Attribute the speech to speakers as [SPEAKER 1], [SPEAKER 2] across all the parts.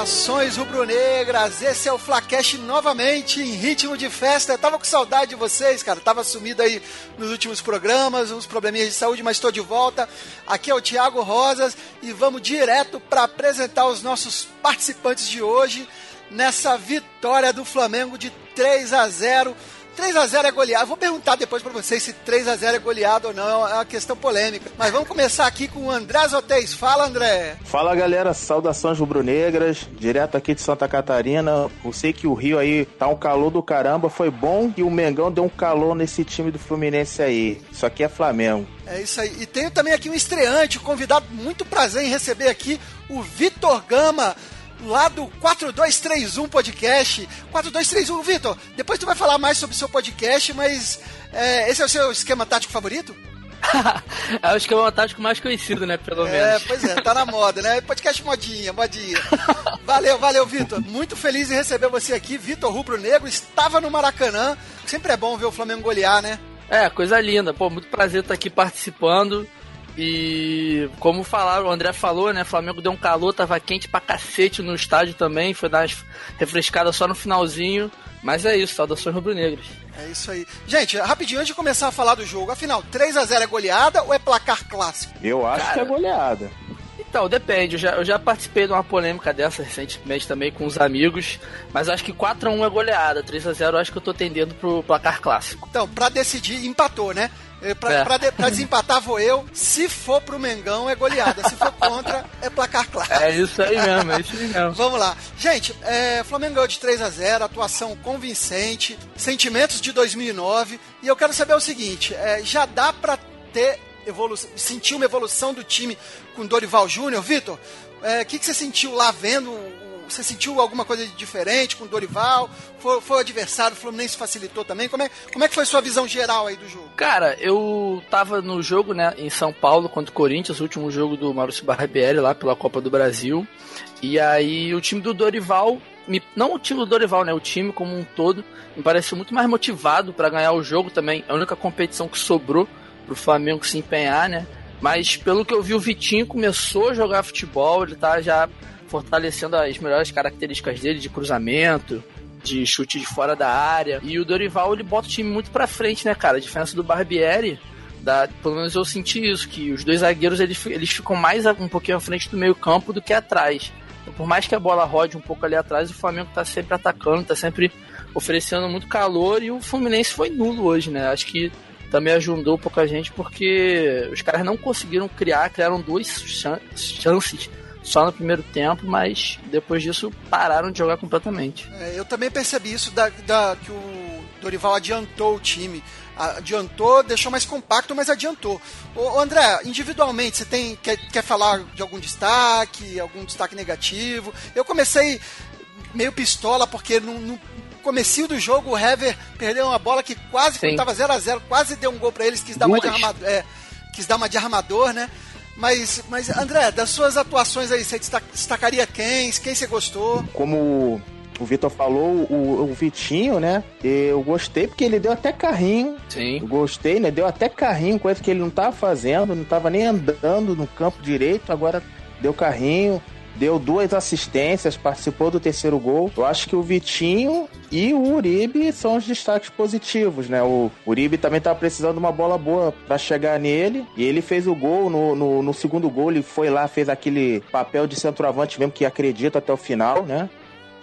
[SPEAKER 1] Saudações rubro-negras, esse é o Flacash novamente em ritmo de festa. Eu tava com saudade de vocês, cara. Tava sumido aí nos últimos programas, uns probleminhas de saúde, mas estou de volta. Aqui é o Thiago Rosas e vamos direto para apresentar os nossos participantes de hoje nessa vitória do Flamengo de 3 a 0 3 a 0 é goleado. Vou perguntar depois para vocês se 3 a 0 é goleado ou não, é uma questão polêmica. Mas vamos começar aqui com o André Zotéis. Fala, André.
[SPEAKER 2] Fala, galera. Saudações rubro-negras, direto aqui de Santa Catarina. Eu sei que o Rio aí tá um calor do caramba. Foi bom que o Mengão deu um calor nesse time do Fluminense aí. Isso aqui é Flamengo.
[SPEAKER 1] É isso aí. E tenho também aqui um estreante, um convidado, muito prazer em receber aqui o Vitor Gama lá do 4231 Podcast. 4231, Vitor, depois tu vai falar mais sobre o seu podcast, mas é, esse é o seu esquema tático favorito?
[SPEAKER 3] é o esquema tático mais conhecido, né? Pelo
[SPEAKER 1] é,
[SPEAKER 3] menos.
[SPEAKER 1] É, pois é, tá na moda, né? Podcast modinha, modinha. Valeu, valeu, Vitor. Muito feliz em receber você aqui. Vitor Rubro Negro estava no Maracanã. Sempre é bom ver o Flamengo golear, né?
[SPEAKER 3] É, coisa linda. Pô, muito prazer estar aqui participando. E como falaram, o André falou, né? Flamengo deu um calor, tava quente pra cacete no estádio também. Foi dar umas refrescadas só no finalzinho. Mas é isso, saudações rubro-negras.
[SPEAKER 1] É isso aí. Gente, rapidinho, antes de começar a falar do jogo, afinal, 3 a 0 é goleada ou é placar clássico?
[SPEAKER 2] Eu acho Cara, que é goleada.
[SPEAKER 3] Então, depende. Eu já, eu já participei de uma polêmica dessa recentemente também com os amigos, mas acho que 4x1 é goleada. 3x0 acho que eu tô tendendo pro placar clássico.
[SPEAKER 1] Então, pra decidir, empatou, né? É, pra, é. pra, de, pra, desempatar vou eu. Se for pro Mengão, é goleada. Se for contra, é placar clássico.
[SPEAKER 3] É isso aí mesmo, é isso aí mesmo.
[SPEAKER 1] Vamos lá. Gente, é, Flamengo ganhou de 3 a 0 atuação convincente, sentimentos de 2009. E eu quero saber o seguinte: é, já dá pra ter evolução, sentir uma evolução do time com Dorival Júnior? Vitor, o é, que, que você sentiu lá vendo você sentiu alguma coisa diferente com o Dorival? Foi, foi o adversário, o Fluminense facilitou também? Como é, como é que foi sua visão geral aí do jogo?
[SPEAKER 3] Cara, eu tava no jogo, né, em São Paulo contra o Corinthians, o último jogo do Maurício Barbieri lá pela Copa do Brasil. E aí o time do Dorival, não o time do Dorival, né, o time como um todo, me pareceu muito mais motivado para ganhar o jogo também. A única competição que sobrou pro Flamengo se empenhar, né? Mas pelo que eu vi, o Vitinho começou a jogar futebol, ele tá já fortalecendo as melhores características dele de cruzamento, de chute de fora da área. E o Dorival ele bota o time muito pra frente, né, cara? A diferença do Barbieri, da, pelo menos eu senti isso, que os dois zagueiros eles, eles ficam mais um pouquinho à frente do meio-campo do que atrás. Então, por mais que a bola rode um pouco ali atrás, o Flamengo tá sempre atacando, tá sempre oferecendo muito calor e o Fluminense foi nulo hoje, né? Acho que também ajudou pouca gente porque os caras não conseguiram criar, criaram duas chances só no primeiro tempo, mas depois disso pararam de jogar completamente.
[SPEAKER 1] É, eu também percebi isso da, da, que o Dorival adiantou o time. Adiantou, deixou mais compacto, mas adiantou. Ô, André, individualmente, você tem quer, quer falar de algum destaque, algum destaque negativo? Eu comecei meio pistola, porque no, no comecinho do jogo o Hever perdeu uma bola que quase, Sim. quando tava 0 a 0 quase deu um gol para eles, quis dar, uma de armador, é, quis dar uma de armador, né? Mas, mas, André, das suas atuações aí, você destacaria quem? Quem você gostou?
[SPEAKER 2] Como o Vitor falou, o, o, Vitinho, né? Eu gostei porque ele deu até carrinho.
[SPEAKER 3] Sim.
[SPEAKER 2] Eu gostei, né? Deu até carrinho, coisa que ele não tava fazendo, não tava nem andando no campo direito, agora deu carrinho deu duas assistências, participou do terceiro gol. Eu acho que o Vitinho e o Uribe são os destaques positivos, né? O Uribe também tá precisando de uma bola boa para chegar nele. E ele fez o gol. No, no, no, segundo gol, ele foi lá, fez aquele papel de centroavante mesmo que acredita até o final, né?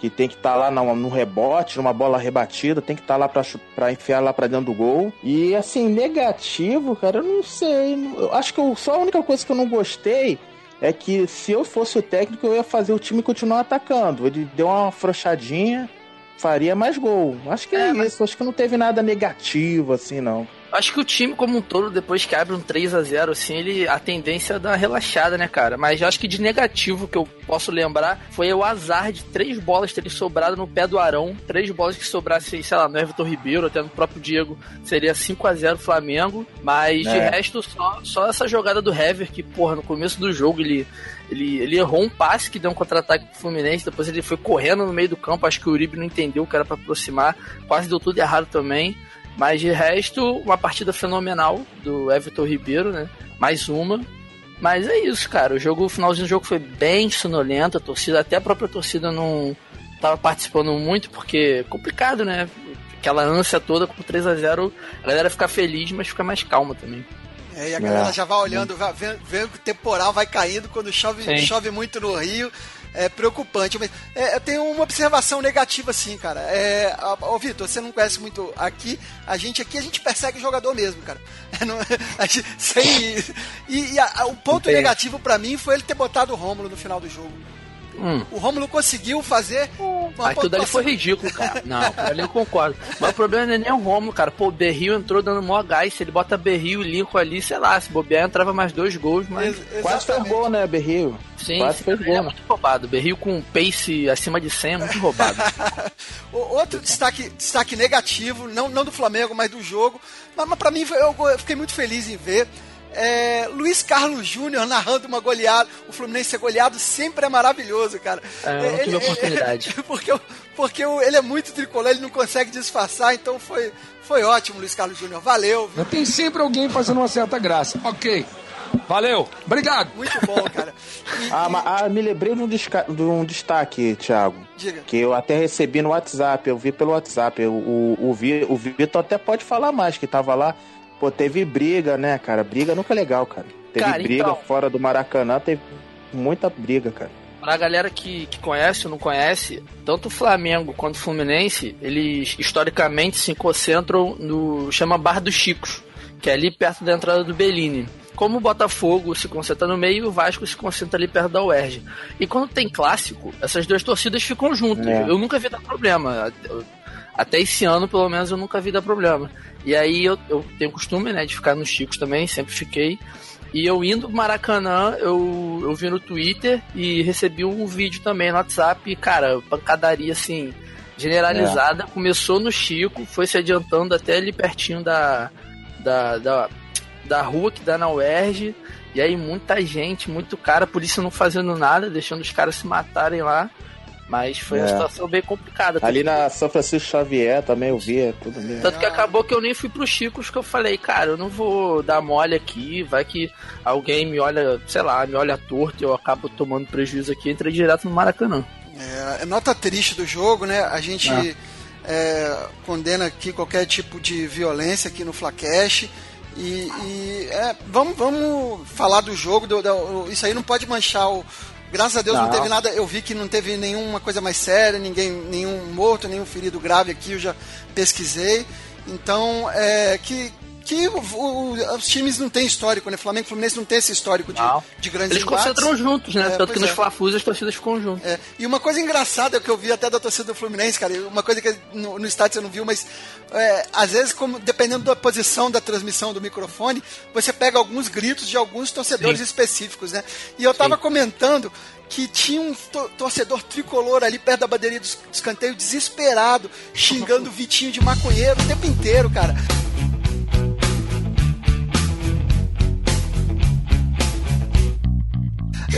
[SPEAKER 2] Que tem que estar tá lá no, no, rebote, numa bola rebatida, tem que estar tá lá para enfiar lá para dentro do gol. E assim, negativo, cara, eu não sei. Eu acho que eu, só a única coisa que eu não gostei é que se eu fosse o técnico, eu ia fazer o time continuar atacando. Ele deu uma afrouxadinha, faria mais gol. Acho que é, é isso. Mas... Acho que não teve nada negativo, assim, não.
[SPEAKER 3] Acho que o time como um todo, depois que abre um 3 a 0 assim, ele, a tendência é dar relaxada, né, cara? Mas acho que de negativo que eu posso lembrar foi o azar de três bolas terem sobrado no pé do Arão. Três bolas que sobrassem, sei lá, no Everton Ribeiro, até no próprio Diego, seria 5 a 0 Flamengo. Mas é. de resto, só, só essa jogada do Hever, que, porra, no começo do jogo ele, ele, ele errou um passe que deu um contra-ataque pro Fluminense, depois ele foi correndo no meio do campo, acho que o Uribe não entendeu que era para aproximar, quase deu tudo errado também. Mas de resto, uma partida fenomenal do Everton Ribeiro, né? Mais uma. Mas é isso, cara. O jogo, o finalzinho do jogo foi bem sonolento, a torcida, até a própria torcida não tava participando muito, porque é complicado, né? Aquela ânsia toda com 3 a 0 a galera fica feliz, mas fica mais calma também.
[SPEAKER 1] É, e a galera é. já vai olhando, vai, vendo, vendo, que o temporal vai caindo quando chove, chove muito no Rio. É preocupante. Mas é, eu tenho uma observação negativa, assim, cara. É, ô, Vitor, você não conhece muito aqui. A gente aqui, a gente persegue o jogador mesmo, cara. É, não, gente, sem, e, e a, o ponto negativo para mim foi ele ter botado o Rômulo no final do jogo. Hum. O Romulo conseguiu fazer.
[SPEAKER 3] Uma Aquilo dali foi ridículo, cara. Não, ali eu concordo. Mas o problema não é nem o Romulo, cara. Pô, o Berril entrou dando mó gás. Se ele bota Berril e Lincoln ali, sei lá, se bobear, entrava mais dois gols, mas.
[SPEAKER 2] Ex Quase fez gol, né, Berril?
[SPEAKER 3] Sim, Quase fez gol. É muito roubado. Berril com pace acima de 100 é muito roubado.
[SPEAKER 1] Outro destaque, destaque negativo, não, não do Flamengo, mas do jogo. Mas, mas pra mim, eu, eu fiquei muito feliz em ver é, Luiz Carlos Júnior narrando uma goleada. O Fluminense ser goleado sempre é maravilhoso, cara.
[SPEAKER 3] É, tive oportunidade.
[SPEAKER 1] porque porque ele é muito tricolor, ele não consegue disfarçar, então foi, foi ótimo, Luiz Carlos Júnior. Valeu.
[SPEAKER 4] Viu? Tem sempre alguém fazendo uma certa graça. Ok. Valeu, obrigado.
[SPEAKER 1] Muito bom, cara.
[SPEAKER 2] E, ah, mas, ah, me lembrei de um, de um destaque, Thiago. Diga. Que eu até recebi no WhatsApp, eu vi pelo WhatsApp. O, o, o, o Vitor até pode falar mais, que tava lá Pô, teve briga, né, cara? Briga nunca é legal, cara. Teve cara, briga então, fora do Maracanã, teve muita briga, cara.
[SPEAKER 3] Pra galera que, que conhece ou não conhece, tanto o Flamengo quanto o Fluminense, eles historicamente se concentram no. chama Bar dos Chicos, que é ali perto da entrada do Bellini. Como o Botafogo se concentra no meio, o Vasco se concentra ali perto da UERJ. E quando tem clássico, essas duas torcidas ficam juntas. É. Eu nunca vi dar problema. Até esse ano, pelo menos, eu nunca vi dar problema. E aí eu, eu tenho costume, né, de ficar nos Chicos também, sempre fiquei. E eu indo pro Maracanã, eu, eu vi no Twitter e recebi um vídeo também no WhatsApp. E, cara, pancadaria assim, generalizada. É. Começou no Chico, foi se adiantando até ali pertinho da, da, da, da rua que dá na UERJ. E aí muita gente, muito cara, polícia não fazendo nada, deixando os caras se matarem lá. Mas foi é. uma situação bem complicada.
[SPEAKER 2] Ali na São Francisco Xavier também eu via tudo mesmo.
[SPEAKER 3] Tanto que acabou que eu nem fui pro Chicos, que eu falei, cara, eu não vou dar mole aqui, vai que alguém me olha, sei lá, me olha torto e eu acabo tomando prejuízo aqui, entrei direto no Maracanã.
[SPEAKER 1] É, é nota triste do jogo, né? A gente é. É, condena aqui qualquer tipo de violência aqui no Flacash. E, e é, vamos, vamos falar do jogo. Do, do, isso aí não pode manchar o, Graças a Deus não. não. teve nada. Eu vi que não teve nenhuma coisa mais séria, ninguém, nenhum morto, nenhum ferido grave aqui. Eu já pesquisei. Então, é, que, que o, o, os times não têm histórico, né? Flamengo e Fluminense não tem esse histórico de, de grandes
[SPEAKER 3] Eles
[SPEAKER 1] embates.
[SPEAKER 3] concentram juntos, né? É, Tanto que nos é. Flafus as torcidas ficam juntas.
[SPEAKER 1] É. E uma coisa engraçada que eu vi até da torcida do Fluminense, cara, uma coisa que no, no estádio você não viu, mas é, às vezes, como, dependendo da posição da transmissão do microfone, você pega alguns gritos de alguns torcedores Sim. específicos, né? E eu tava Sim. comentando que tinha um torcedor tricolor ali perto da bandeirinha do escanteio, desesperado, xingando o Vitinho de maconheiro o tempo inteiro, cara.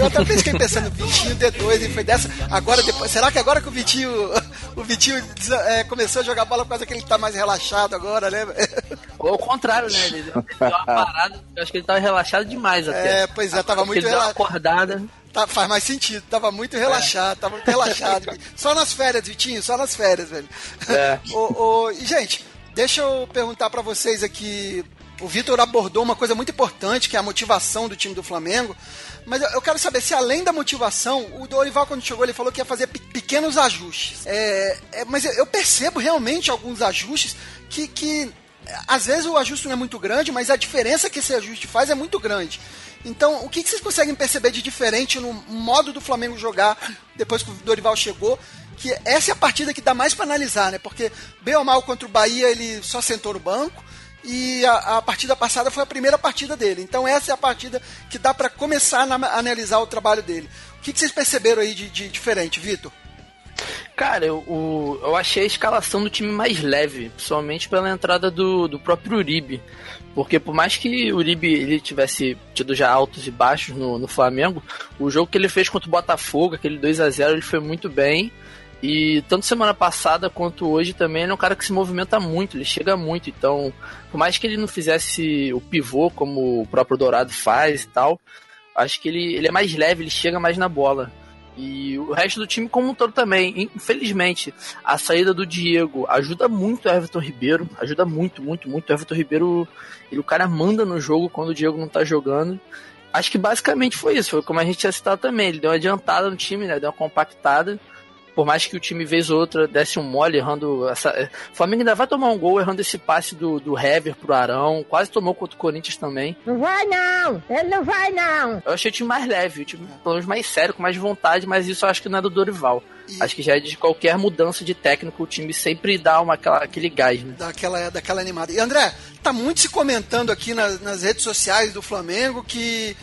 [SPEAKER 1] Eu até fiquei pensando, Vitinho D2, e foi dessa. Agora, depois. Será que agora que o Vitinho. O Vitinho é, começou a jogar bola por causa que ele tá mais relaxado agora, né?
[SPEAKER 3] Ou ao contrário, né? Ele deu uma parada, eu acho que ele tava relaxado demais até.
[SPEAKER 1] É, pois é, tava muito
[SPEAKER 3] relaxado. acordada.
[SPEAKER 1] Tá, faz mais sentido, tava muito relaxado, é. tava muito relaxado. só nas férias, Vitinho, só nas férias, velho. É. o, o, e, gente, deixa eu perguntar para vocês aqui. O Vitor abordou uma coisa muito importante, que é a motivação do time do Flamengo. Mas eu quero saber se além da motivação, o Dorival, quando chegou, ele falou que ia fazer pequenos ajustes. É, é, mas eu percebo realmente alguns ajustes que, que às vezes o ajuste não é muito grande, mas a diferença que esse ajuste faz é muito grande. Então, o que, vocês conseguem perceber de diferente no modo do Flamengo jogar depois que o Dorival chegou? Que essa é a partida que dá mais para analisar, né? Porque, bem ou mal, contra o Bahia, ele só sentou no banco. E a, a partida passada foi a primeira partida dele. Então, essa é a partida que dá para começar a analisar o trabalho dele. O que, vocês perceberam aí de, de diferente, Vitor?
[SPEAKER 3] Cara, eu, eu achei a escalação do time mais leve, principalmente pela entrada do, do próprio Uribe. Porque por mais que o Uribe ele tivesse tido já altos e baixos no, no Flamengo, o jogo que ele fez contra o Botafogo, aquele 2 a 0 ele foi muito bem. E tanto semana passada quanto hoje também ele é um cara que se movimenta muito, ele chega muito. Então, por mais que ele não fizesse o pivô como o próprio Dourado faz e tal, Acho que ele, ele é mais leve, ele chega mais na bola. E o resto do time como um todo também. Infelizmente, a saída do Diego ajuda muito o Everton Ribeiro. Ajuda muito, muito, muito. O Everton Ribeiro, ele, o cara manda no jogo quando o Diego não tá jogando. Acho que basicamente foi isso. Foi como a gente tinha citado também. Ele deu uma adiantada no time, né? Deu uma compactada por mais que o time vez ou outra desse um mole errando essa. É, o Flamengo ainda vai tomar um gol errando esse passe do, do Hever pro Arão. Quase tomou contra o Corinthians também.
[SPEAKER 5] Não vai não! Ele não vai não!
[SPEAKER 3] Eu achei o time mais leve, o time pelo menos mais sério, com mais vontade, mas isso eu acho que não é do Dorival. Acho que já é de qualquer mudança de técnico, o time sempre dá uma, aquela, aquele gás, né?
[SPEAKER 1] Daquela, daquela animada. E André, tá muito se comentando aqui nas, nas redes sociais do Flamengo que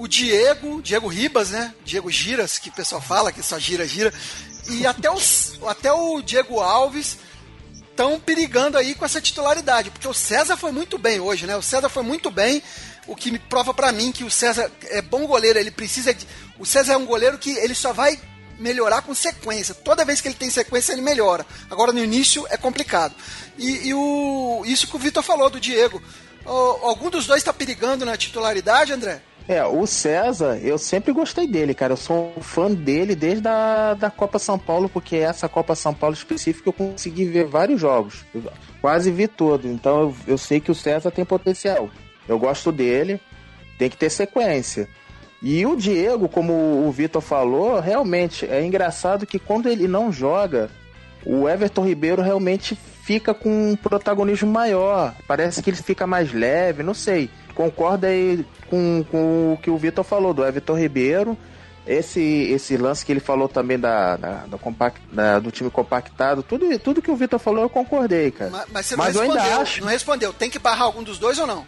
[SPEAKER 1] o Diego, Diego Ribas, né? Diego Giras, que o pessoal fala que só gira, gira e até, os, até o Diego Alves estão perigando aí com essa titularidade, porque o César foi muito bem hoje, né? O César foi muito bem, o que me prova para mim que o César é bom goleiro, ele precisa de, o César é um goleiro que ele só vai melhorar com sequência. Toda vez que ele tem sequência, ele melhora. Agora no início é complicado. E, e o, isso que o Vitor falou do Diego. O, algum dos dois está perigando na titularidade, André?
[SPEAKER 2] É, o César, eu sempre gostei dele, cara. Eu sou fã dele desde a da Copa São Paulo, porque essa Copa São Paulo específica eu consegui ver vários jogos. Quase vi todo. Então eu, eu sei que o César tem potencial. Eu gosto dele, tem que ter sequência. E o Diego, como o Vitor falou, realmente é engraçado que quando ele não joga, o Everton Ribeiro realmente fica com um protagonismo maior. Parece que ele fica mais leve, não sei. Concorda aí com, com o que o Vitor falou do Everton Ribeiro. Esse, esse lance que ele falou também da, da, da, compact, da do time compactado, tudo, tudo que o Vitor falou eu concordei, cara.
[SPEAKER 1] Mas, mas você não mas respondeu, ainda acho... não respondeu. Tem que barrar algum dos dois ou não?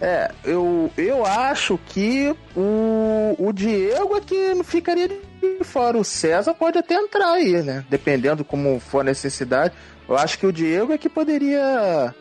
[SPEAKER 2] É, eu, eu acho que o, o Diego é que não ficaria de fora. O César pode até entrar aí, né? Dependendo como for a necessidade. Eu acho que o Diego é que poderia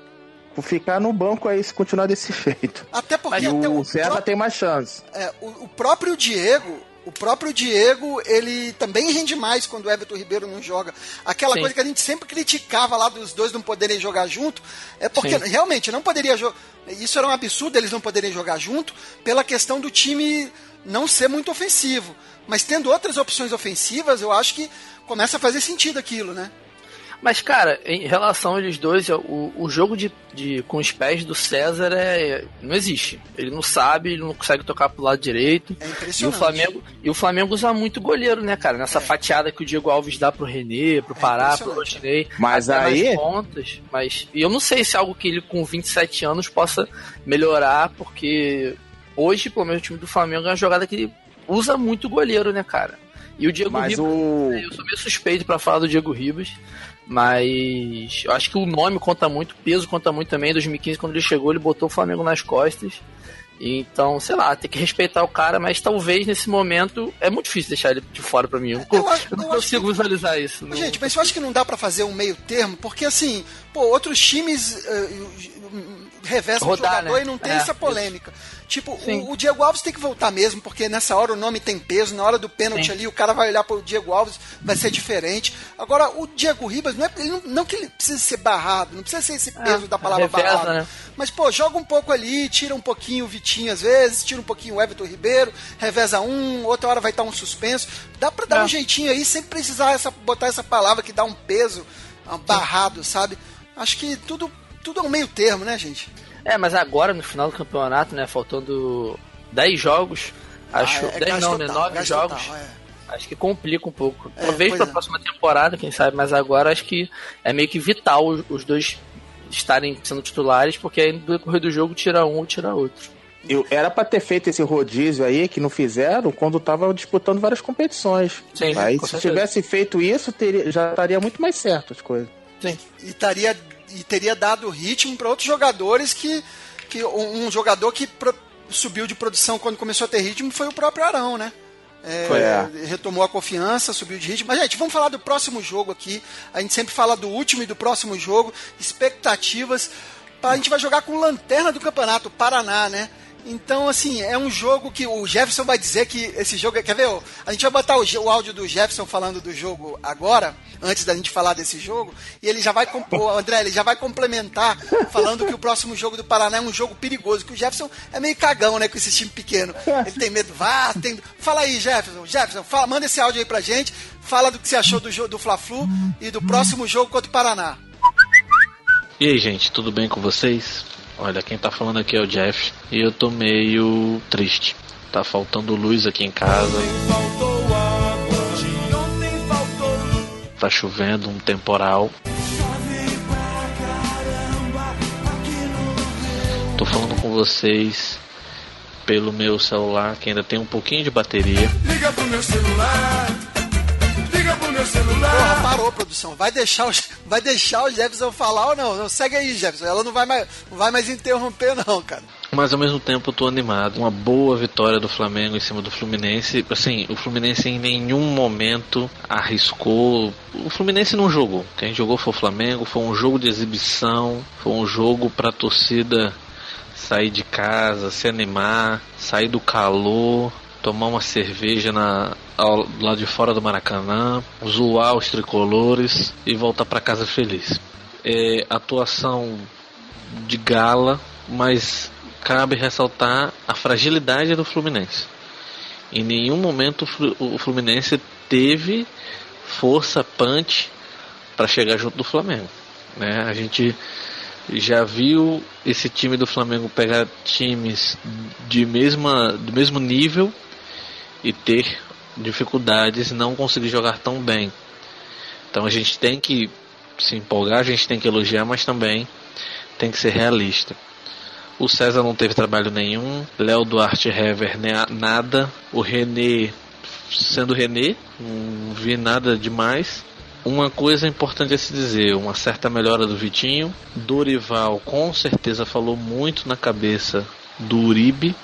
[SPEAKER 2] ficar no banco aí se continuar desse jeito.
[SPEAKER 1] Até porque até
[SPEAKER 2] o, o César tem mais chance.
[SPEAKER 1] É, o, o, próprio Diego, o próprio Diego, ele também rende mais quando o Everton Ribeiro não joga. Aquela Sim. coisa que a gente sempre criticava lá dos dois não poderem jogar junto, é porque Sim. realmente não poderia jogar. Isso era um absurdo eles não poderem jogar junto pela questão do time não ser muito ofensivo. Mas tendo outras opções ofensivas, eu acho que começa a fazer sentido aquilo, né?
[SPEAKER 3] Mas, cara, em relação a eles dois, o, o jogo de, de, com os pés do César é, não existe. Ele não sabe, ele não consegue tocar pro lado direito.
[SPEAKER 1] É impressionante.
[SPEAKER 3] E o Flamengo, e o Flamengo usa muito goleiro, né, cara? Nessa é. fatiada que o Diego Alves dá pro René, pro é Pará, pro Rodinei.
[SPEAKER 2] Mas aí.
[SPEAKER 3] Pontas, mas. E eu não sei se é algo que ele com 27 anos possa melhorar, porque hoje, pelo menos, o time do Flamengo é uma jogada que ele usa muito goleiro, né, cara? E o Diego
[SPEAKER 2] Mas
[SPEAKER 3] Ribas,
[SPEAKER 2] o...
[SPEAKER 3] eu sou meio suspeito para falar do Diego Ribas, mas eu acho que o nome conta muito, o peso conta muito também. Em 2015, quando ele chegou, ele botou o Flamengo nas costas. Então, sei lá, tem que respeitar o cara, mas talvez nesse momento é muito difícil deixar ele de fora para mim. Eu, eu, acho, eu não consigo que... visualizar isso.
[SPEAKER 1] Gente, mas eu acho que não dá para fazer um meio termo, porque assim, pô, outros times uh, o jogador né? e não tem é, essa polêmica. Isso. Tipo, o, o, Diego Alves tem que voltar mesmo, porque nessa hora o nome tem peso, na hora do pênalti Sim. ali o cara vai olhar para o Diego Alves, vai ser diferente. Agora, o Diego Ribas, não, é, não, não que ele precise ser barrado, não precisa ser esse é, peso da palavra reveza, barrado. Né? Mas, pô, joga um pouco ali, tira um pouquinho o Vitinho às vezes, tira um pouquinho o Everton Ribeiro, reveza um, outra hora vai estar um suspenso. Dá para dar é. um jeitinho aí, sem precisar essa, botar essa palavra que dá um peso, um barrado, sabe? Acho que tudo, tudo é um meio termo, né, gente?
[SPEAKER 3] É, mas agora no final do campeonato, né, faltando 10 jogos, acho. Ah, é 10 não, né? 9 jogos. Total, é. Acho que complica um pouco. É, Talvez pra é. próxima temporada, quem sabe, mas agora acho que é meio que vital os dois estarem sendo titulares, porque aí no decorrer do jogo tira um ou tira outro.
[SPEAKER 2] Eu, era para ter feito esse rodízio aí que não fizeram quando tava disputando várias competições. Sim, aí se certeza. tivesse feito isso, teria, já estaria muito mais certo as coisas.
[SPEAKER 1] Sim. E estaria e teria dado ritmo para outros jogadores que, que um jogador que pro, subiu de produção quando começou a ter ritmo foi o próprio Arão, né? É, é. Retomou a confiança, subiu de ritmo. Mas, gente, vamos falar do próximo jogo aqui. A gente sempre fala do último e do próximo jogo. Expectativas. A gente vai jogar com lanterna do campeonato, o Paraná, né? Então, assim, é um jogo que o Jefferson vai dizer que esse jogo. é- Quer ver? A gente vai botar o, o áudio do Jefferson falando do jogo agora, antes da gente falar desse jogo, e ele já vai. O André, ele já vai complementar falando que o próximo jogo do Paraná é um jogo perigoso, que o Jefferson é meio cagão, né, com esse time pequeno. Ele tem medo, vá, tem. Fala aí, Jefferson. Jefferson, fala, manda esse áudio aí pra gente, fala do que você achou do jogo do Fla-Flu e do próximo jogo contra o Paraná.
[SPEAKER 6] E aí, gente, tudo bem com vocês? Olha, quem tá falando aqui é o Jeff e eu tô meio triste. Tá faltando luz aqui em casa. Tá chovendo, um temporal. Tô falando com vocês pelo meu celular, que ainda tem um pouquinho de bateria.
[SPEAKER 7] Liga pro meu celular. Celular.
[SPEAKER 1] Porra, parou, produção. Vai deixar, o, vai deixar o Jefferson falar ou não? Não, Segue aí, Jefferson. Ela não vai mais, não vai mais interromper, não, cara.
[SPEAKER 6] Mas ao mesmo tempo eu tô animado. Uma boa vitória do Flamengo em cima do Fluminense. Assim, o Fluminense em nenhum momento arriscou. O Fluminense não jogou. Quem jogou foi o Flamengo. Foi um jogo de exibição. Foi um jogo pra torcida sair de casa, se animar, sair do calor, tomar uma cerveja na, ao, lá de fora do Maracanã, zoar os tricolores e voltar pra casa feliz. É, atuação de gala, mas cabe ressaltar a fragilidade do Fluminense. Em nenhum momento o Fluminense teve força punch para chegar junto do Flamengo. Né? A gente já viu esse time do Flamengo pegar times de mesma, do mesmo nível e ter dificuldades, não conseguir jogar tão bem. Então a gente tem que se empolgar, a gente tem que elogiar, mas também tem que ser realista. O César não teve trabalho nenhum, Léo Duarte Hever ne- nada, o René sendo René, não vi nada demais. Uma coisa importante a se dizer, uma certa melhora do Vitinho. Dorival com certeza falou muito na cabeça do Uribe.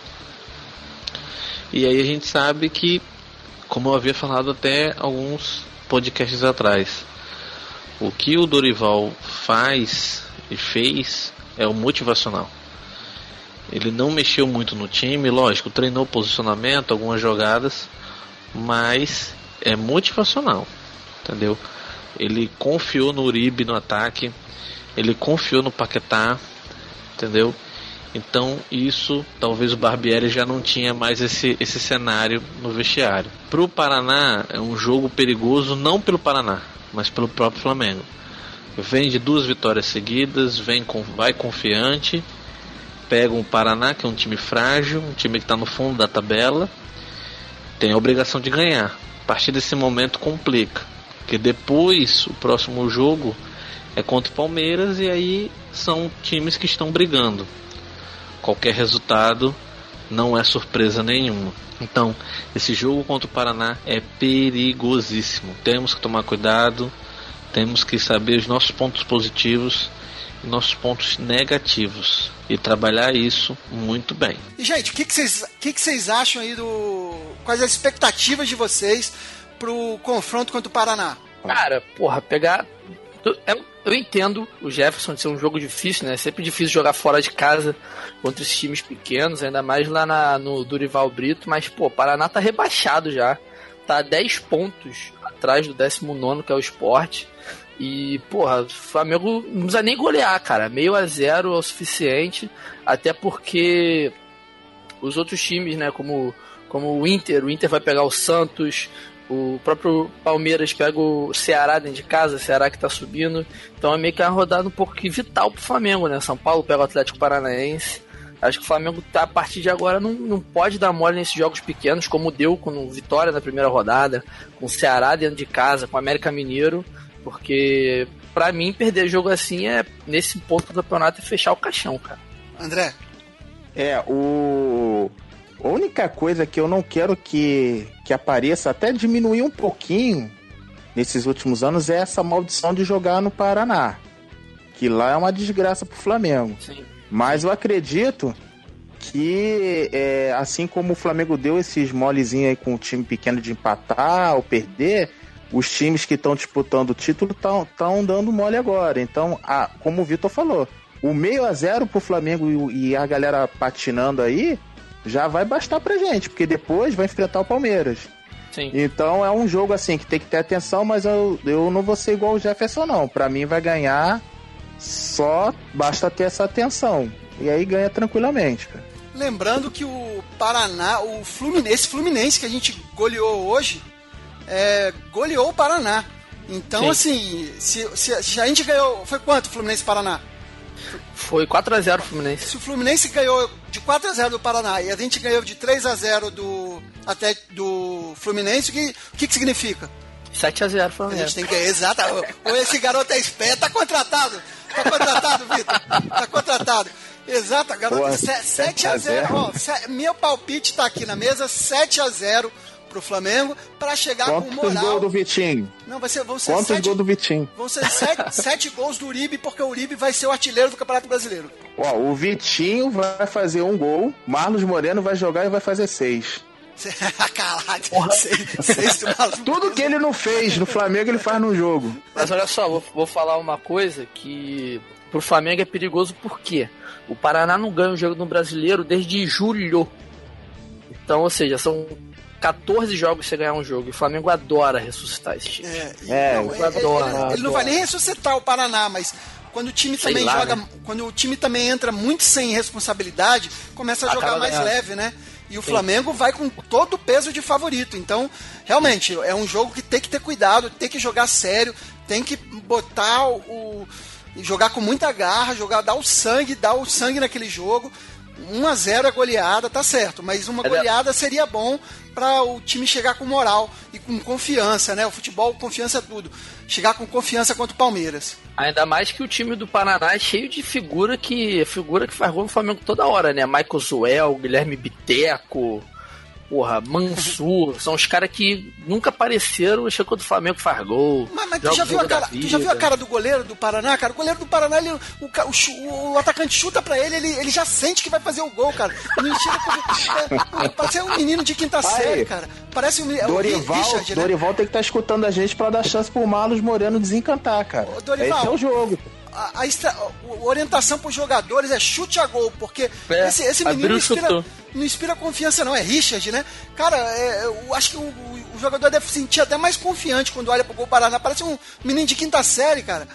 [SPEAKER 6] E aí a gente sabe que, como eu havia falado até alguns podcasts atrás, o que o Dorival faz e fez é o motivacional. Ele não mexeu muito no time, lógico, treinou posicionamento, algumas jogadas, mas é motivacional, entendeu? Ele confiou no Uribe no ataque, ele confiou no Paquetá, entendeu? Então isso, talvez o Barbieri já não tinha mais esse, esse cenário no vestiário. Para o Paraná é um jogo perigoso não pelo Paraná, mas pelo próprio Flamengo. Vem de duas vitórias seguidas, vem com, vai confiante, pega um Paraná que é um time frágil, um time que está no fundo da tabela, tem a obrigação de ganhar. A partir desse momento complica, porque depois o próximo jogo é contra o Palmeiras e aí são times que estão brigando. Qualquer resultado não é surpresa nenhuma. Então, esse jogo contra o Paraná é perigosíssimo. Temos que tomar cuidado, temos que saber os nossos pontos positivos e nossos pontos negativos e trabalhar isso muito bem.
[SPEAKER 1] E, gente, o que, que, vocês, o que, que vocês acham aí do. Quais as expectativas de vocês pro confronto contra o Paraná?
[SPEAKER 3] Cara, porra, pegar. Eu, eu- entendo o Jefferson de ser um jogo difícil, né? É sempre difícil jogar fora de casa contra esses times pequenos, ainda mais lá na- no Durival Brito, mas, pô, Paraná tá rebaixado já. Tá a 10 pontos atrás do 19, que é o esporte. E, porra, o Flamengo não precisa nem golear, cara. Meio a zero é o suficiente. Até porque os outros times, né, como, como o Inter, o Inter vai pegar o Santos, o próprio Palmeiras pega o Ceará dentro de casa, o Ceará que tá subindo. Então é meio que uma rodada um pouco que vital pro Flamengo, né? São Paulo pega o Atlético Paranaense. Acho que o Flamengo tá, a partir de agora não, não pode dar mole nesses jogos pequenos, como deu com Vitória na primeira rodada, com o Ceará dentro de casa, com o América Mineiro, porque pra mim perder jogo assim é nesse ponto do campeonato é fechar o caixão, cara.
[SPEAKER 1] André,
[SPEAKER 2] É, o. A única coisa que eu não quero que, que apareça, até diminuir um pouquinho nesses últimos anos, é essa maldição de jogar no Paraná. Que lá é uma desgraça pro Flamengo.
[SPEAKER 3] Sim.
[SPEAKER 2] Mas eu acredito que, é, assim como o Flamengo deu esses molezinhos aí com o time pequeno de empatar ou perder, os times que estão disputando o título estão dando mole agora. Então, a- como o Vitor falou, o meio a zero pro Flamengo e, e a galera patinando aí já vai bastar pra gente, porque depois vai enfrentar o Palmeiras.
[SPEAKER 3] Sim.
[SPEAKER 2] Então é um jogo assim que tem que ter atenção, mas eu, eu não vou ser igual o Jefferson, não. Pra mim vai ganhar só basta ter essa atenção. E aí ganha tranquilamente, cara.
[SPEAKER 1] Lembrando que o Paraná, o Fluminense, esse Fluminense que a gente goleou hoje, é, goleou o Paraná. Então,
[SPEAKER 3] Sim.
[SPEAKER 1] assim, se, se- se a gente ganhou. Foi quanto o Fluminense e Paraná?
[SPEAKER 3] Foi 4x0 o Fluminense.
[SPEAKER 1] Se o Fluminense ganhou de 4 a 0 do Paraná e a gente ganhou de 3 a 0 do até do Fluminense, o que, que, que significa?
[SPEAKER 3] 7x0
[SPEAKER 1] A gente
[SPEAKER 3] Flamengo.
[SPEAKER 1] tem que. Exato. Ou esse garoto é esperto, tá contratado. Tá contratado, Vitor. Tá contratado. Exato, garoto.
[SPEAKER 2] Boa,
[SPEAKER 1] 7 a 0
[SPEAKER 2] 7 a 0.
[SPEAKER 1] Ó, se- meu palpite tá aqui na mesa, 7 a 0 pro Flamengo, pra chegar com
[SPEAKER 2] Quantos
[SPEAKER 1] moral.
[SPEAKER 2] gols do Vitinho?
[SPEAKER 1] Não, vai ser, vão ser
[SPEAKER 2] Quantos
[SPEAKER 1] 7
[SPEAKER 2] gols do Vitinho?
[SPEAKER 1] Vão ser sete, sete gols do Uribe, porque o Uribe vai ser o artilheiro do Campeonato Brasileiro.
[SPEAKER 2] Ó, o Vitinho vai fazer um gol, Marlos Moreno vai jogar e vai fazer seis.
[SPEAKER 1] Caralho, seis, seis do maluco.
[SPEAKER 2] Tudo que ele não fez no Flamengo, ele faz no jogo.
[SPEAKER 3] Mas olha só, vou, vou falar uma coisa que pro Flamengo é perigoso porque o Paraná não ganha o jogo no brasileiro desde julho. Então, ou seja, são 14 jogos você ganhar um jogo. E o Flamengo adora ressuscitar esse time.
[SPEAKER 1] É,
[SPEAKER 2] É,
[SPEAKER 1] não,
[SPEAKER 3] eu adoro,
[SPEAKER 1] ele, ele não vai nem ressuscitar o Paraná, mas quando o time
[SPEAKER 3] Sei
[SPEAKER 1] também
[SPEAKER 3] lá,
[SPEAKER 1] joga,
[SPEAKER 3] né?
[SPEAKER 1] quando o time também entra muito sem responsabilidade, começa a
[SPEAKER 3] Acaba
[SPEAKER 1] jogar mais
[SPEAKER 3] ganhando.
[SPEAKER 1] leve, né? E o Flamengo vai com todo o peso de favorito. Então, realmente, é um jogo que tem que ter cuidado, tem que jogar sério, tem que botar o. jogar com muita garra, jogar, dar o sangue, dar o sangue naquele jogo. 1 a 0 é goleada, tá certo, mas uma goleada seria bom para o time chegar com moral e com confiança, né? O futebol, confiança é tudo. Chegar com confiança contra o Palmeiras.
[SPEAKER 3] Ainda mais que o time do Paraná é cheio de figura que figura que faz gol no Flamengo toda hora, né? Michael Zuel, Guilherme Biteco, porra, Mansur, são os caras que nunca apareceram, chegou do Flamengo faz gol.
[SPEAKER 1] Mas, mas tu, já
[SPEAKER 3] o
[SPEAKER 1] viu a cara, tu já viu a cara do goleiro do Paraná, cara? O goleiro do Paraná, ele, o, o o atacante chuta pra ele, ele, ele já sente que vai fazer o gol, cara. Ele chega com- é, parece um menino de quinta série, cara. Parece um é o
[SPEAKER 2] Dorival,
[SPEAKER 1] Richard, né?
[SPEAKER 2] Dorival tem que estar escutando a gente pra dar chance pro Marlos Moreno desencantar, cara.
[SPEAKER 1] Ô, Dorival.
[SPEAKER 2] Esse é o jogo.
[SPEAKER 1] A, a estra- a orientação para os jogadores é chute a gol, porque
[SPEAKER 3] É,
[SPEAKER 1] esse, esse menino não inspira,
[SPEAKER 3] chutou.
[SPEAKER 1] não inspira confiança, não. É Richard, né? Cara, é, eu acho que o, o- o jogador deve se sentir até mais confiante quando olha pro gol Paraná. Parece um menino de quinta série, cara.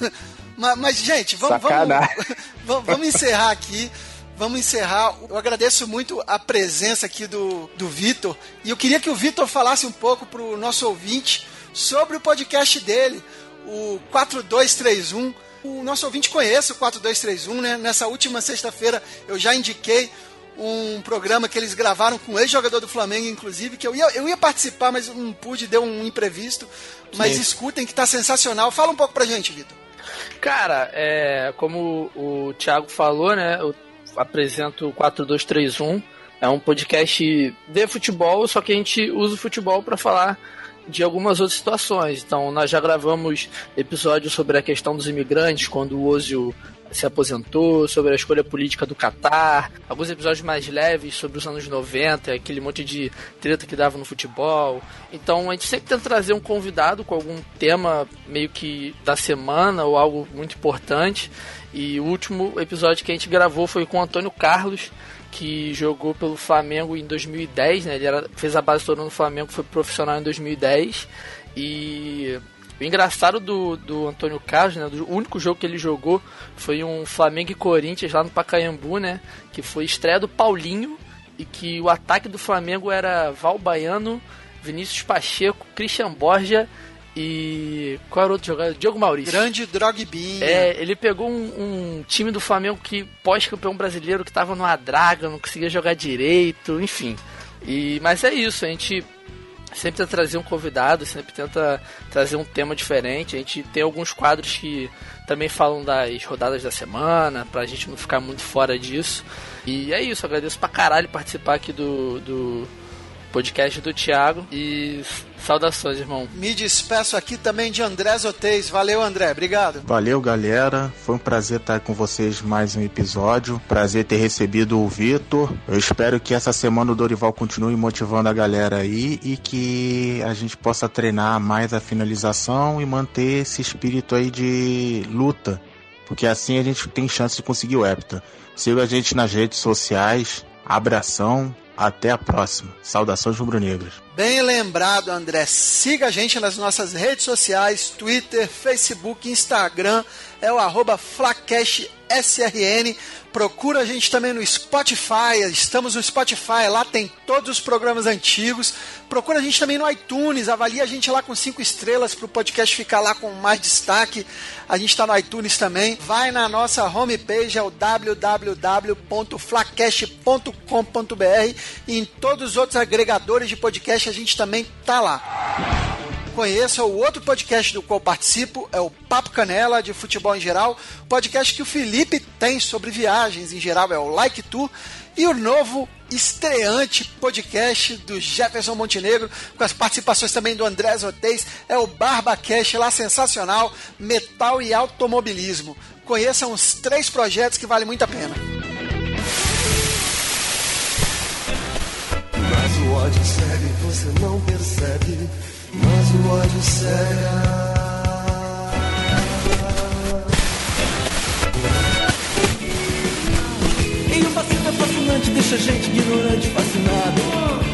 [SPEAKER 1] mas, mas, gente, vamos, vamos, vamos, vamos encerrar aqui. Vamos encerrar. Eu agradeço muito a presença aqui do, do Vitor. E eu queria que o Vitor falasse um pouco pro nosso ouvinte sobre o podcast dele, o 4231. O nosso ouvinte conhece o 4231, né? Nessa última sexta-feira eu já indiquei um programa que eles gravaram com o ex-jogador do Flamengo, inclusive, que eu ia, eu ia participar, mas não pude, deu um imprevisto. Mas
[SPEAKER 3] Sim.
[SPEAKER 1] escutem que tá sensacional. Fala um pouco pra gente, Vitor.
[SPEAKER 3] Cara, é, como o Thiago falou, né? Eu apresento o 4231. É um podcast de futebol, só que a gente usa o futebol para falar de algumas outras situações. Então, nós já gravamos episódios sobre a questão dos imigrantes, quando o Ozio se aposentou, sobre a escolha política do Catar, alguns episódios mais leves sobre os anos 90, aquele monte de treta que dava no futebol. Então a gente sempre tenta trazer um convidado com algum tema meio que da semana ou algo muito importante. E o último episódio que a gente gravou foi com o Antônio Carlos, que jogou pelo Flamengo em 2010, né? Ele era, fez a base toda no Flamengo, foi profissional em 2010 e o engraçado do, do Antônio Carlos, né, o único jogo que ele jogou foi um Flamengo e Corinthians lá no Pacaembu, né, que foi estreia do Paulinho e que o ataque do Flamengo era Val Baiano, Vinícius Pacheco, Christian Borja e qual era o outro jogador? Diogo Maurício.
[SPEAKER 1] Grande Drogbinha.
[SPEAKER 3] É, ele pegou um, um time do Flamengo que pós-campeão brasileiro que tava numa draga, não conseguia jogar direito, enfim. E mas é isso, a gente sempre tenta trazer um convidado, sempre tenta trazer um tema diferente. A gente tem alguns quadros que também falam das rodadas da semana, pra gente não ficar muito fora disso. E é isso, agradeço pra caralho participar aqui do, do podcast do Thiago. E saudações, irmão.
[SPEAKER 1] Me despeço aqui também de André Zotez. Valeu, André. Obrigado.
[SPEAKER 2] Valeu, galera. Foi um prazer estar com vocês mais um episódio. Prazer ter recebido o Vitor. Eu espero que essa semana o Dorival continue motivando a galera aí e que a gente possa treinar mais a finalização e manter esse espírito aí de luta porque assim a gente tem chance de conseguir o hepta. Siga a gente nas redes sociais. Abração, até a próxima. Saudações rubro-negras.
[SPEAKER 1] Bem lembrado, André. Siga a gente nas nossas redes sociais, Twitter, Facebook, Instagram, é o arroba. Procura a gente também no Spotify, estamos no Spotify, lá tem todos os programas antigos. Procura a gente também no iTunes, avalia a gente lá com cinco estrelas para o podcast ficar lá com mais destaque. A gente está no iTunes também. Vai na nossa homepage, é o www.flacast.com.br e em todos os outros agregadores de podcast a gente também tá lá conheça o outro podcast do qual participo, é o Papo Canela de futebol em geral, podcast que o Felipe tem sobre viagens em geral, é o Like Tu, e o novo estreante podcast do Jefferson Montenegro, com as participações também do André Oteis, é o BarbaCast, lá sensacional, metal e automobilismo. Conheçam os três projetos que valem muito a pena.
[SPEAKER 7] Mas o segue, você não percebe. Mas o ódio cega.
[SPEAKER 8] E o fascismo é fascinante, deixa a gente ignorante, fascinado.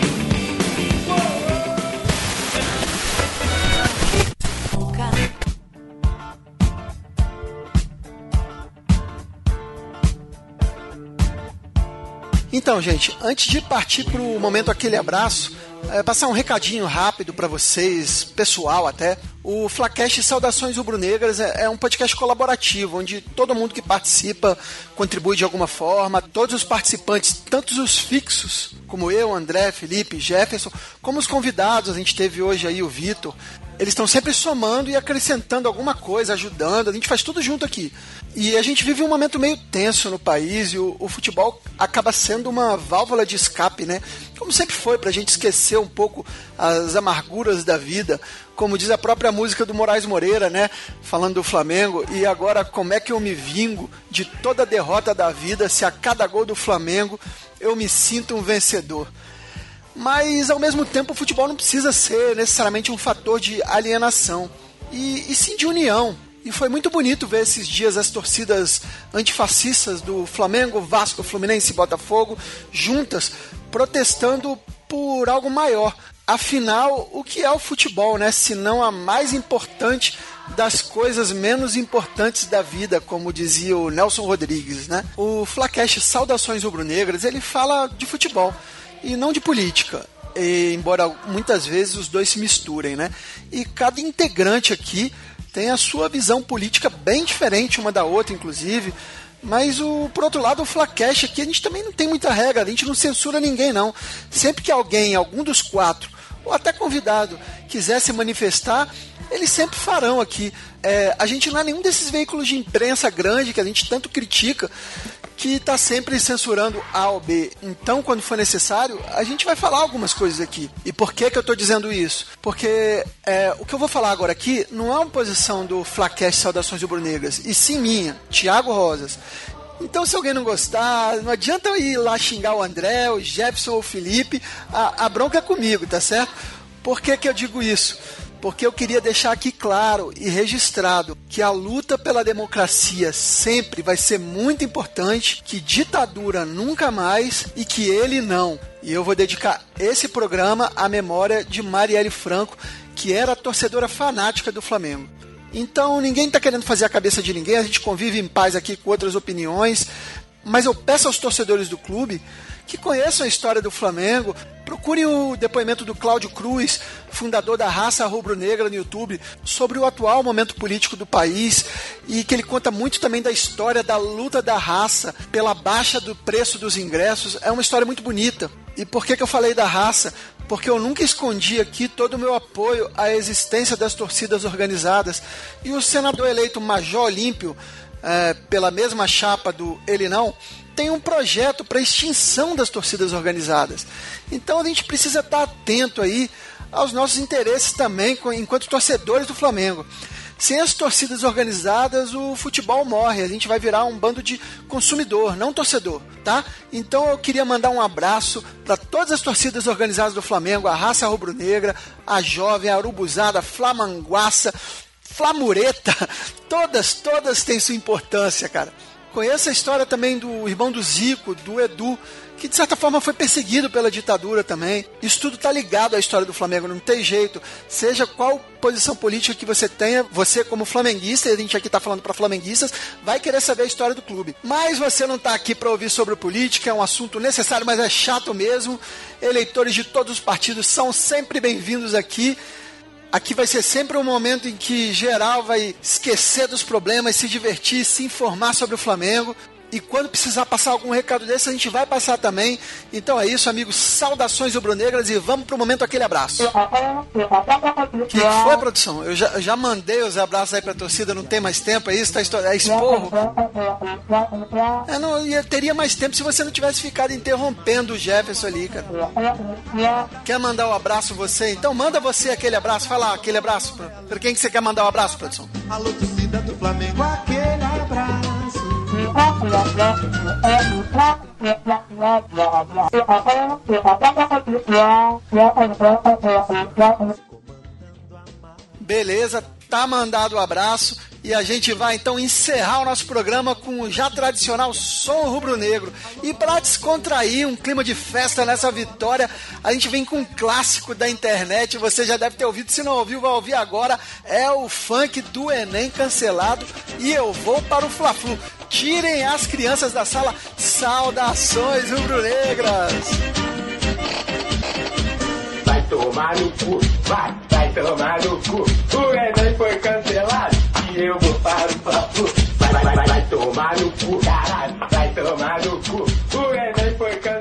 [SPEAKER 1] Então, gente, antes de partir para o momento aquele abraço, é, passar um recadinho rápido para vocês, pessoal até. O Flacast Saudações Rubro-Negras é, é um podcast colaborativo, onde todo mundo que participa contribui de alguma forma. Todos os participantes, tanto os fixos, como eu, André, Felipe, Jefferson, como os convidados, a gente teve hoje aí o Vitor, eles estão sempre somando e acrescentando alguma coisa, ajudando. A gente faz tudo junto aqui. E a gente vive um momento meio tenso no país e o, o futebol acaba sendo uma válvula de escape, né? Como sempre foi, pra gente esquecer um pouco as amarguras da vida. Como diz a própria música do Moraes Moreira, né? Falando do Flamengo. E agora, como é que eu me vingo de toda a derrota da vida se a cada gol do Flamengo eu me sinto um vencedor? Mas ao mesmo tempo o futebol não precisa ser necessariamente um fator de alienação e, e sim de união. E foi muito bonito ver esses dias as torcidas antifascistas do Flamengo, Vasco, Fluminense e Botafogo juntas protestando por algo maior. Afinal, o que é o futebol, né? Se não a mais importante das coisas menos importantes da vida, como dizia o Nelson Rodrigues, né? O Flacash Saudações Rubro-Negras, ele fala de futebol e não de política. E, embora muitas vezes os dois se misturem, né? E cada integrante aqui tem a sua visão política bem diferente uma da outra, inclusive. Mas o, por outro lado, o Flacash aqui a gente também não tem muita regra, a gente não censura ninguém, não. Sempre que alguém, algum dos quatro, ou até convidado, quiser se manifestar, eles sempre farão aqui. É, a gente não é nenhum desses veículos de imprensa grande que a gente tanto critica, que está sempre censurando A ou B. Então, quando for necessário, a gente vai falar algumas coisas aqui. E por que, que eu estou dizendo isso? Porque é, o que eu vou falar agora aqui não é uma posição do Flacast Saudações Rubro-Negras, e sim minha, Tiago Rosas. Então, se alguém não gostar, não adianta eu ir lá xingar o André, o Jefferson ou o Felipe, a, a bronca é comigo, tá certo? Por que, que eu digo isso? Porque eu queria deixar aqui claro e registrado que a luta pela democracia sempre vai ser muito importante, que ditadura nunca mais e que ele não. E eu vou dedicar esse programa à memória de Marielle Franco, que era torcedora fanática do Flamengo. Então ninguém está querendo fazer a cabeça de ninguém, a gente convive em paz aqui com outras opiniões, mas eu peço aos torcedores do clube que conheçam a história do Flamengo. Procure o depoimento do Cláudio Cruz, fundador da Raça Rubro-Negra no YouTube, sobre o atual momento político do país e que ele conta muito também da história da luta da raça pela baixa do preço dos ingressos. É uma história muito bonita. E por que, que eu falei da raça? Porque eu nunca escondi aqui todo o meu apoio à existência das torcidas organizadas. E o senador eleito Major Olímpio, é, pela mesma chapa do Ele Não, tem um projeto para extinção das torcidas organizadas. Então a gente precisa estar atento aí aos nossos interesses também, enquanto torcedores do Flamengo. Sem as torcidas organizadas, o futebol morre. A gente vai virar um bando de consumidor, não torcedor, tá? Então eu queria mandar um abraço para todas as torcidas organizadas do Flamengo, a Raça Rubro-Negra, a Jovem, a Urubuzada, a Flamanguaça, Flamureta, todas, todas têm sua importância, cara. Conheço a história também do irmão do Zico, do Edu, que de certa forma foi perseguido pela ditadura também. Isso tudo tá ligado à história do Flamengo, não tem jeito. Seja qual posição política que você tenha, você como flamenguista, e a gente aqui tá falando para flamenguistas, vai querer saber a história do clube. Mas você não tá aqui para ouvir sobre política, é um assunto necessário, mas é chato mesmo. Eleitores de todos os partidos são sempre bem-vindos aqui. Aqui vai ser sempre um momento em que geral vai esquecer dos problemas, se divertir, se informar sobre o Flamengo. E quando precisar passar algum recado desse, a gente vai passar também. Então é isso, amigos. Saudações rubro-negras e vamos pro momento aquele abraço. O que foi, produção? Eu já, já mandei os abraços aí pra torcida, não tem mais tempo, é isso? Tá. É esporro? É, não, eu teria mais tempo se você não tivesse ficado interrompendo o Jefferson ali, cara. Quer mandar um abraço você? Então manda você aquele abraço. Fala aquele abraço. Pra, pra quem que você quer mandar um abraço, produção?
[SPEAKER 7] Alô, torcida do Flamengo, aquele abraço.
[SPEAKER 1] Beleza, tá mandado o abraço e a gente vai então encerrar o nosso programa com o já tradicional som rubro-negro. E para descontrair um clima de festa nessa vitória, a gente vem com um clássico da internet. Você já deve ter ouvido, se não ouviu, vai ouvir agora. É o funk do Enem cancelado e eu vou para o Fla-Flu. Tirem as crianças da sala. Saudações rubro-negras.
[SPEAKER 9] Vai tomar no cu, vai, vai tomar no cu. O Enem foi cancelado e eu vou para o Fla-Flu. Vai, vai, vai, vai tomar no cu, caralho, vai tomar no cu. O Enem foi cancelado.